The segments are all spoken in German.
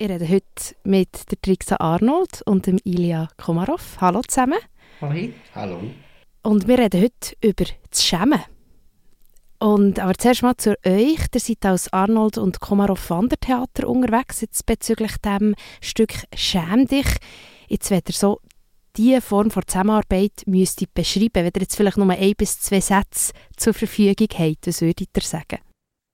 Ich rede heute mit der Trixa Arnold und dem Ilya Komarov. Hallo zusammen. Hallo. Hallo. Und wir reden heute über das Schämen. Und, aber zuerst mal zu euch. Ihr seid als Arnold und Komarov Wandertheater unterwegs, jetzt bezüglich dem Stück «Schäm dich». Jetzt, wenn ihr so diese Form von Zusammenarbeit müsstet beschreiben, wenn ihr jetzt vielleicht nur ein bis zwei Sätze zur Verfügung habt, was würdet ihr sagen?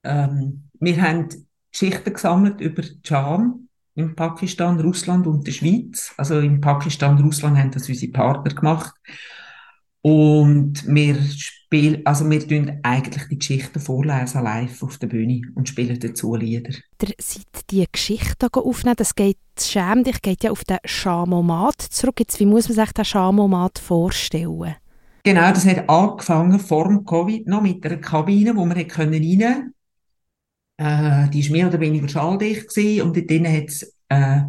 Ähm, wir haben Geschichten gesammelt über Scham in Pakistan, Russland und der Schweiz. Also in Pakistan, Russland haben das unsere Partner gemacht. Und wir spielen, also wir tun eigentlich die Geschichten vorlesen live auf der Bühne und spielen dazu Lieder. Ihr seid die Geschichte aufnehmen, das geht, Schäm dich geht ja auf den Schamomat zurück. Jetzt, wie muss man sich den Schamomat vorstellen? Genau, das hat angefangen vor dem Covid noch mit einer Kabine, wo wir rein können. Äh, die war mehr oder weniger schalldicht gewesen, und dort drinnen hat es äh,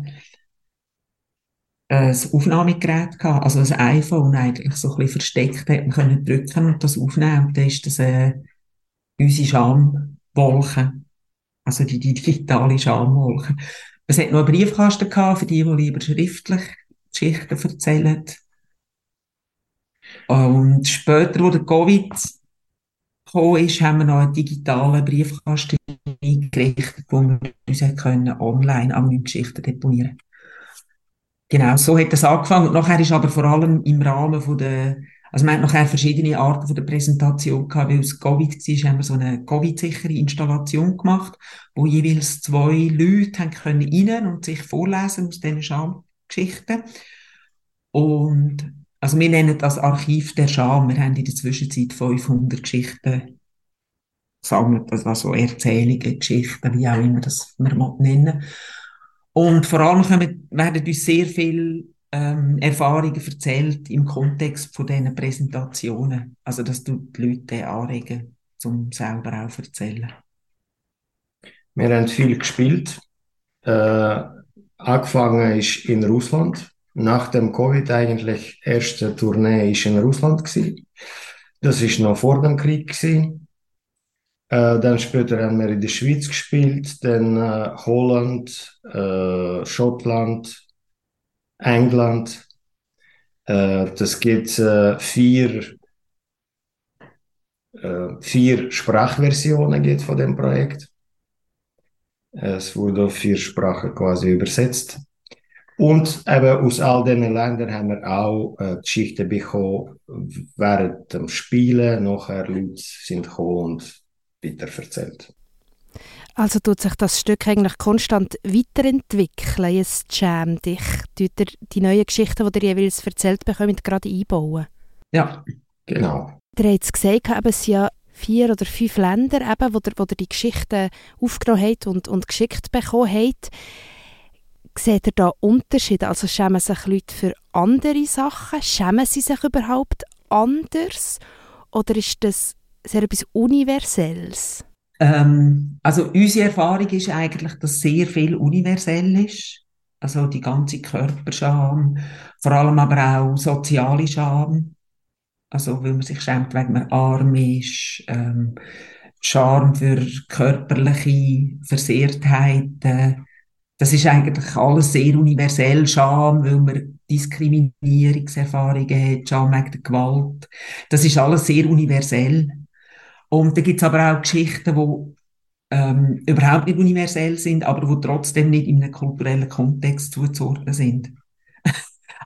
ein Aufnahmegerät gehabt, also ein iPhone eigentlich so ein bisschen versteckt, hat man können drücken und das aufnehmen und dann ist das äh, unsere Schamwolke, also die, die digitale Schamwolke. Es hat noch einen Briefkasten gehabt für die, die lieber schriftlich Geschichten erzählen. Und später, wo der Covid ist, haben wir noch einen digitalen Briefkasten eingerichtet, wo wir uns können online anonyme Geschichten deponieren Genau, so hat das angefangen. Nachher ist aber vor allem im Rahmen von der, also man hat nachher verschiedene Arten von der Präsentation gehabt, weil es Covid war, haben wir so eine Covid-sichere Installation gemacht, wo jeweils zwei Leute haben können rein und sich vorlesen aus diesen Schamgeschichten. Und, also wir nennen das Archiv der Scham. Wir haben in der Zwischenzeit 500 Geschichten gesammelt, also Erzählungen, Geschichten, wie auch immer das wir nennen. Und vor allem werden uns sehr viele ähm, Erfahrungen erzählt im Kontext von diesen Präsentationen. Also, dass du die Leute anregen, zum selber auch erzählen. Wir haben viel gespielt. Äh, angefangen ist in Russland. Nach dem Covid eigentlich erste Tournee ist in Russland. Das ist noch vor dem Krieg gewesen. Äh, dann später haben wir in der Schweiz gespielt, dann äh, Holland, äh, Schottland, England. Äh, das gibt äh, vier, äh, vier Sprachversionen geht von dem Projekt. Es wurde auf vier Sprachen quasi übersetzt. Und eben aus all diesen Ländern haben wir auch Geschichten bekommen während dem Spielen. Nachher Leute sind gekommen und weitererzählt. Also tut sich das Stück eigentlich konstant weiterentwickeln, es Jam dich? Tut ihr die neuen Geschichten, die ihr jeweils erzählt bekommt, gerade einbauen? Ja, genau. Ihr habt es gesagt, eben, es sind ja vier oder fünf Länder, eben, wo, ihr, wo ihr die Geschichten aufgenommen habt und, und geschickt bekommen habt. Seht ihr da Unterschiede? Also schämen sich Leute für andere Sachen? Schämen sie sich überhaupt anders? Oder ist das sehr etwas Universelles? Ähm, also unsere Erfahrung ist eigentlich, dass sehr viel universell ist. Also die ganze Körperscham, vor allem aber auch soziale Scham. Also weil man sich schämt, wenn man arm ist, ähm, Scham für körperliche Versehrtheiten. Das ist eigentlich alles sehr universell. Scham, weil man Diskriminierungserfahrungen hat, Scham wegen der Gewalt. Das ist alles sehr universell. Und da gibt es aber auch Geschichten, die ähm, überhaupt nicht universell sind, aber die trotzdem nicht in einem kulturellen Kontext zuzuordnen sind.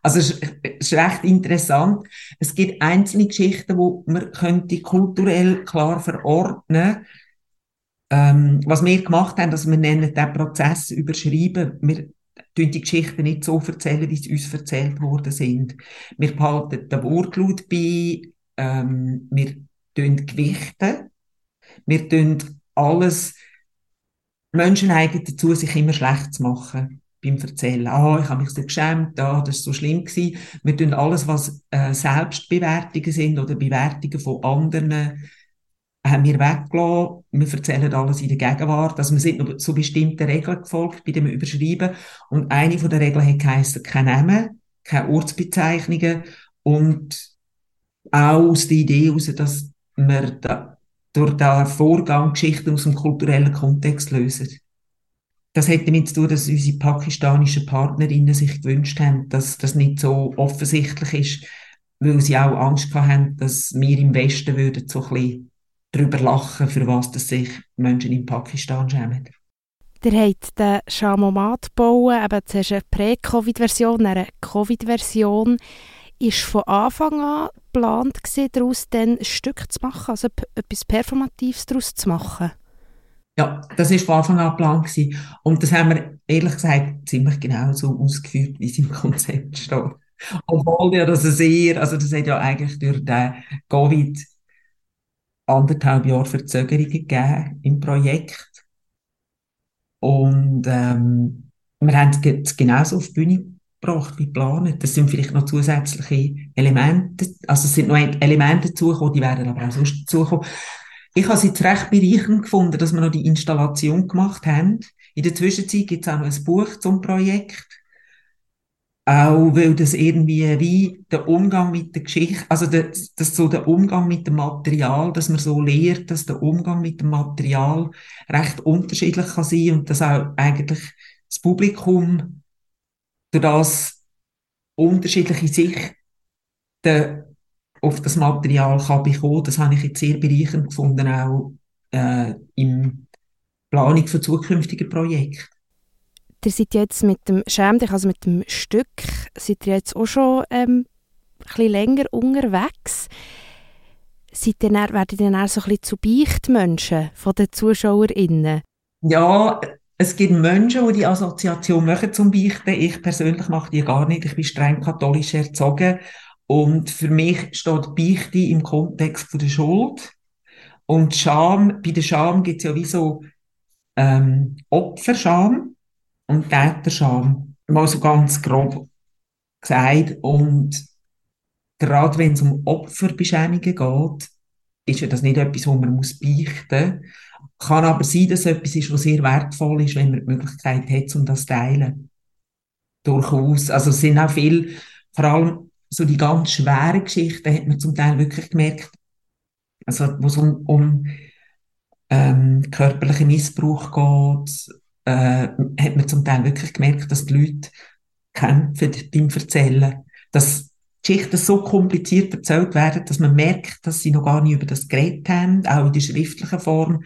also es ist, recht interessant. Es gibt einzelne Geschichten, wo man könnte kulturell klar verordnen ähm, Was wir gemacht haben, dass wir nennen den Prozess überschreiben. Wir tun die Geschichten nicht so erzählen, wie sie uns erzählt worden sind. Wir behalten den Wortlaut bei, ähm, wir gewichten. Wir tun alles, Menschen neigen dazu, sich immer schlecht zu machen beim Erzählen. Ah, ich habe mich so geschämt, ah, das ist so schlimm gewesen. Wir tun alles, was äh, Selbstbewertungen sind oder Bewertungen von anderen, haben wir weggelassen. Wir erzählen alles in der Gegenwart. Also wir sind noch so bestimmten Regeln gefolgt bei dem Überschreiben. Und eine von der Regeln hat geheißen, kein Namen, keine Ortsbezeichnungen und auch aus der Idee heraus, dass wir da, durch diesen Vorgang Geschichten aus dem kulturellen Kontext lösen. das hätte damit zu tun, dass unsere pakistanischen Partnerinnen sich gewünscht haben, dass das nicht so offensichtlich ist, weil sie auch Angst haben, dass wir im Westen würden so ein bisschen darüber lachen, für was dass sich Menschen in Pakistan schämen. Ihr habt den Schamomat gebaut, eben zuerst eine Prä-Covid-Version, eine Covid-Version. Ist von Anfang an geplant daraus ein Stück zu machen, also etwas Performatives daraus zu machen? Ja, das war von Anfang an geplant. Und das haben wir, ehrlich gesagt, ziemlich genau so ausgeführt, wie es im Konzept steht. Obwohl ja das sehr, also das hat ja eigentlich durch den Covid anderthalb Jahre Verzögerungen gegeben im Projekt. Und ähm, wir haben es genauso auf die Bühne gebracht wie geplant. Das sind vielleicht noch zusätzliche Elemente, also es sind noch Elemente dazugekommen, die werden aber auch sonst dazukommen. Ich habe es jetzt recht bereichernd gefunden, dass wir noch die Installation gemacht haben. In der Zwischenzeit gibt es auch noch ein Buch zum Projekt. Auch weil das irgendwie wie der Umgang mit der Geschichte, also das, das so der Umgang mit dem Material, dass man so lehrt, dass der Umgang mit dem Material recht unterschiedlich kann sein und dass auch eigentlich das Publikum das unterschiedliche Sichten auf das Material kann bekommen. Das habe ich jetzt sehr bereichernd gefunden, auch äh, im Planung für zukünftige Projekte. Ihr seid jetzt mit dem Schäm also mit dem Stück, seid ihr jetzt auch schon ähm, ein bisschen länger unterwegs. Seid ihr dann, werdet ihr dann so ein bisschen zu Beichtmenschen von den ZuschauerInnen? Ja, es gibt Menschen, die die Assoziation machen zum Beichten. Ich persönlich mache die gar nicht. Ich bin streng katholisch erzogen. Und für mich steht Beichte im Kontext von der Schuld. Und Scham, bei der Scham gibt es ja wie so ähm, Opferscham und Täterscham. Mal so ganz grob gesagt. Und gerade wenn es um Opferbeschämungen geht, ist ja das nicht etwas, wo man muss beichten muss. Kann aber sein, dass etwas ist, was sehr wertvoll ist, wenn man die Möglichkeit hat, um das zu teilen. Durchaus. Also es sind auch viel, vor allem so die ganz schweren Geschichten hat man zum Teil wirklich gemerkt, also wo es um, um ähm, körperlichen Missbrauch geht, äh, hat man zum Teil wirklich gemerkt, dass die Leute kämpfen beim Erzählen. Dass Geschichten so kompliziert erzählt werden, dass man merkt, dass sie noch gar nicht über das geredet haben, auch in der schriftlichen Form.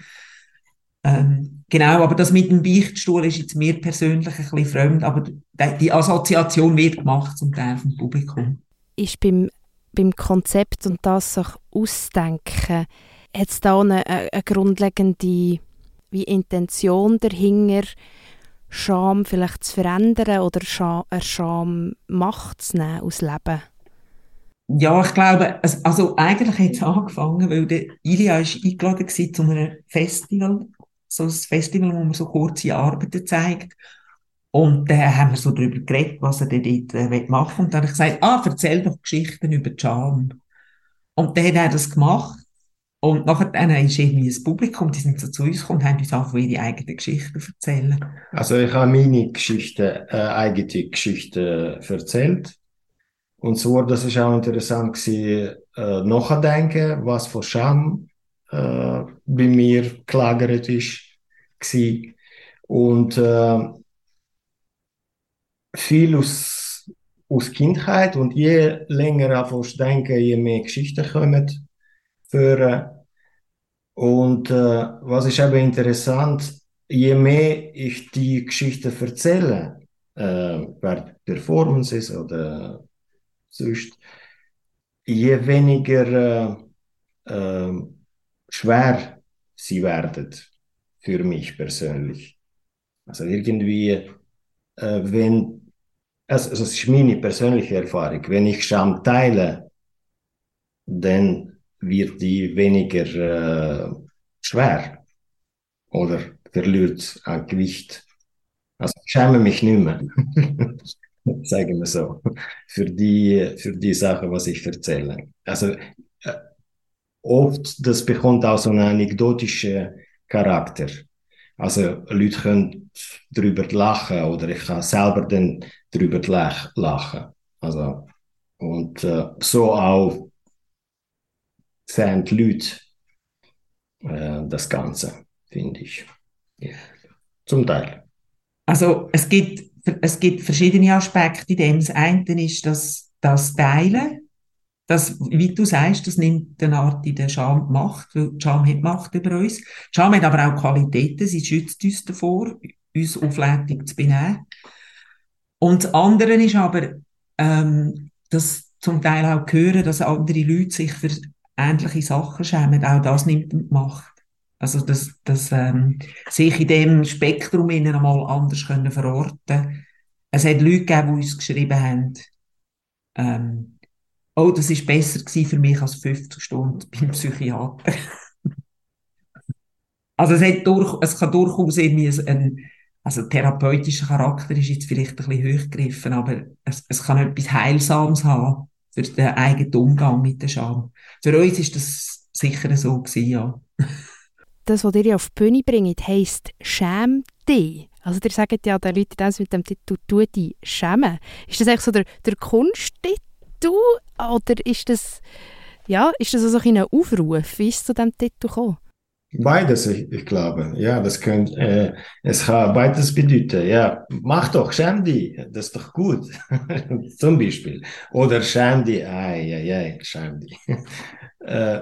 Ähm, genau, aber das mit dem Beichtstuhl ist jetzt mir persönlich ein bisschen fremd, aber die Assoziation wird gemacht zum Teil vom Publikum. Ist beim, beim Konzept und das sich ausdenken, hat es da eine, eine grundlegende wie Intention dahinter, Scham vielleicht zu verändern oder Scham, eine Scham Macht zu nehmen aus Leben? Ja, ich glaube, also eigentlich hat es angefangen, weil der Ilya ist eingeladen war zu einem Festival, so ein Festival, wo man so kurze Arbeiten zeigt. Und dann haben wir so darüber geredet, was er dort äh, machen will. Und dann habe ich gesagt, ah, erzähl doch Geschichten über Scham. Und dann hat er das gemacht. Und nachher dann ist irgendwie das Publikum, die sind so zu uns gekommen und haben uns einfach ihre eigenen Geschichten erzählen. Also ich habe meine Geschichte, äh, eigene Geschichte erzählt. Und so, das ist auch interessant gewesen, äh, nachdenken, was für Scham äh, bei mir gelagert ist. Und äh, viel aus, aus Kindheit und je länger auf denken, je mehr Geschichten kommen führen. Und äh, was ist eben interessant, je mehr ich die Geschichte erzähle, äh, bei Performances oder sonst, je weniger äh, äh, schwer sie werden für mich persönlich. Also irgendwie, äh, wenn, also, also es ist meine persönliche Erfahrung, wenn ich Scham teile, dann wird die weniger äh, schwer oder verliert an Gewicht. Also ich schäme mich nicht mehr, sagen wir so, für die, für die Sache, was ich erzähle. Also äh, oft, das bekommt auch so einen anekdotischen Charakter. Also Leute können darüber lachen oder ich kann selber dann darüber lachen. Also, und äh, so auch sehen die Leute äh, das Ganze, finde ich. Ja. Zum Teil. Also es gibt, es gibt verschiedene Aspekte in dem. Das eine ist das, das Teilen. Das, wie du sagst, das nimmt eine Art in der Scham Macht, weil die Scham hat Macht über uns. Die Scham hat aber auch Qualitäten, sie schützt uns davor, uns auflädig zu benehmen. Und das andere ist aber, ähm, dass zum Teil auch hören, dass andere Leute sich für ähnliche Sachen schämen. Auch das nimmt Macht. Also, dass, dass ähm, sich in dem Spektrum einmal anders können verorten Es hat Leute gegeben, die uns geschrieben haben, ähm, oh, das ist besser für mich als 50 Stunden beim Psychiater. also es, hat durch, es kann durchaus irgendwie ein, also therapeutischer Charakter ist jetzt vielleicht ein bisschen hochgegriffen, aber es, es kann etwas Heilsames haben für den eigenen Umgang mit der Scham. Für uns ist das sicher so gewesen, ja. das, was ihr auf die Bühne bringt, heisst «Schäm dich». Also ihr sagt ja den Leuten das mit dem Titel «Tu dich schämen». Ist das eigentlich so der, der Kunsttitel oder ist das, ja, ist das also ein Aufruf? Wie ist es zu diesem Titel gekommen? Beides, ich, ich, glaube. Ja, das könnte, äh, es kann beides bedeuten. Ja, mach doch, schäm dich. Das ist doch gut. Zum Beispiel. Oder schäm dich. Ei, ei, ei, schäm dich. äh,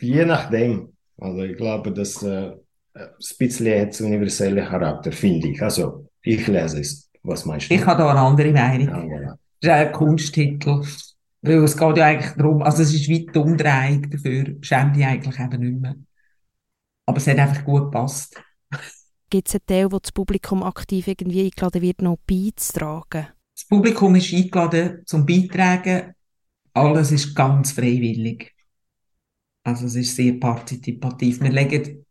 je nachdem. Also ich glaube, dass äh, das bisschen hat universellen Charakter, finde ich. Also ich lese es. Was meinst du? Ich habe da eine andere Meinung. Ja, voilà. Ist ein Kunsttitel. Weil es geht ja eigentlich darum, also es ist weit die Umdrehung dafür, schäm dich eigentlich eben nicht mehr. Aber es hat einfach gut gepasst. Gibt es einen Teil, wo das Publikum aktiv irgendwie eingeladen wird, noch beizutragen? Das Publikum ist eingeladen zum Beitragen. Alles ist ganz freiwillig. Also es ist sehr partizipativ. Wir legen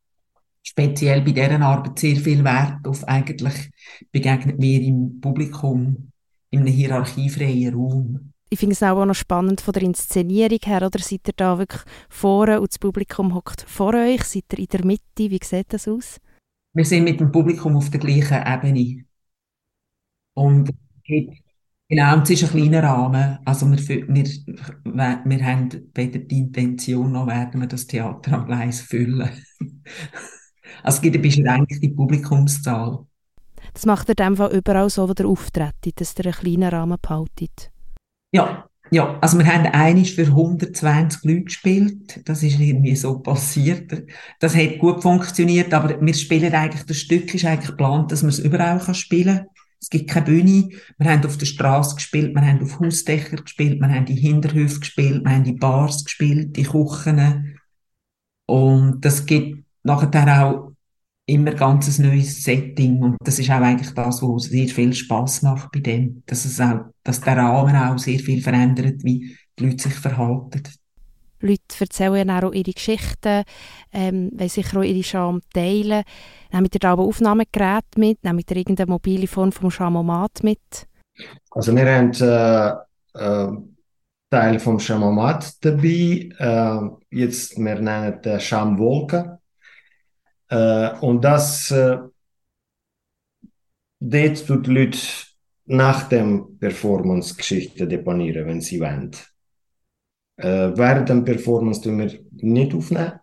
speziell bei dieser Arbeit sehr viel Wert auf eigentlich begegnet mir im Publikum in einem hierarchiefreien Raum. Ich finde es auch noch spannend von der Inszenierung her, oder seid ihr da wirklich vorne und das Publikum hockt vor euch? Seid ihr in der Mitte? Wie sieht das aus? Wir sind mit dem Publikum auf der gleichen Ebene. Und Genau, es ist ein kleiner Rahmen. Also wir, wir, wir haben weder die Intention, noch werden wir das Theater am Gleis füllen. also es gibt eine beschränkte Publikumszahl. Das macht ihr in überall so, wo ihr auftretet, dass ihr einen kleinen Rahmen behaltet? Ja, ja, also wir haben einiges für 120 Leute gespielt. Das ist irgendwie so passiert. Das hat gut funktioniert, aber wir spielen eigentlich, das Stück ist eigentlich geplant, dass man es überall spielen kann. Es gibt keine Bühne. Wir haben auf der Straße gespielt, wir haben auf Hausdächer gespielt, wir haben in Hinterhöfen gespielt, wir haben in Bars gespielt, in Küchen. Und das gibt nachher auch immer ganz ein neues Setting. Und das ist auch eigentlich das, was sehr viel Spaß macht bei dem. Dass es auch, dass der Rahmen auch sehr viel verändert, wie die Leute sich verhalten. Leute erzählen auch ihre Geschichten, ähm, wollen sicher auch ihre Scham teilen. Nehmt ihr da aber Aufnahmegeräte mit? Nehmt ihr irgendeine mobile Form vom Schamomat mit? Also wir haben äh, äh, Teil vom Schamomat dabei. Äh, jetzt, wir nennen es Schamwolke. Äh, und das äh, dort tut Leute nach dem Performance Geschichte deponieren, wenn sie wollen. Äh, während der Performance tun wir nicht aufnehmen.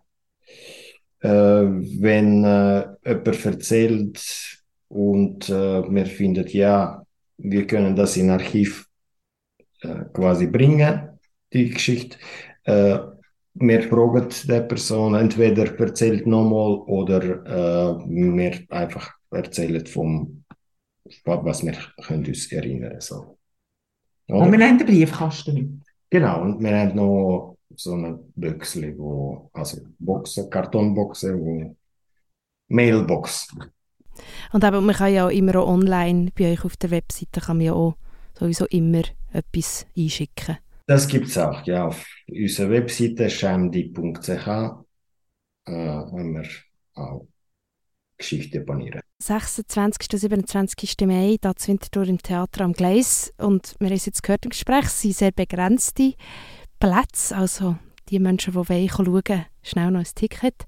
Äh, wenn äh, jemand erzählt und äh, wir finden, ja, wir können das in Archiv äh, quasi bringen, die Geschichte. Äh, wir fragen die Person, entweder erzählt nochmal oder äh, wir einfach erzählen vom, was wir können uns erinnern so. Und wir haben den Briefkasten mit. Genau, und wir haben noch so eine Büchse, wo, also Boxen, Kartonboxen, wo Mailbox. Und aber man kann ja auch immer auch online bei euch auf der Webseite kann man ja auch sowieso immer etwas einschicken. Das gibt es auch, ja. Auf unserer Webseite schämdi.ch äh, haben wir auch Geschichte deponieren. 26. und 27. Mai, da zu Winterthur im Theater am Gleis. Und wir haben es jetzt gehört im Gespräch, es sind sehr begrenzte Plätze. Also die Menschen, die wollen schauen, schnell noch ein Ticket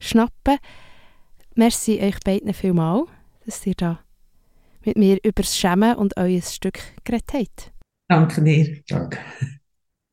schnappen. Merci euch beiden vielmals, dass ihr da mit mir über das Schämen und euer Stück geredet habt. Dank, meneer. Dank.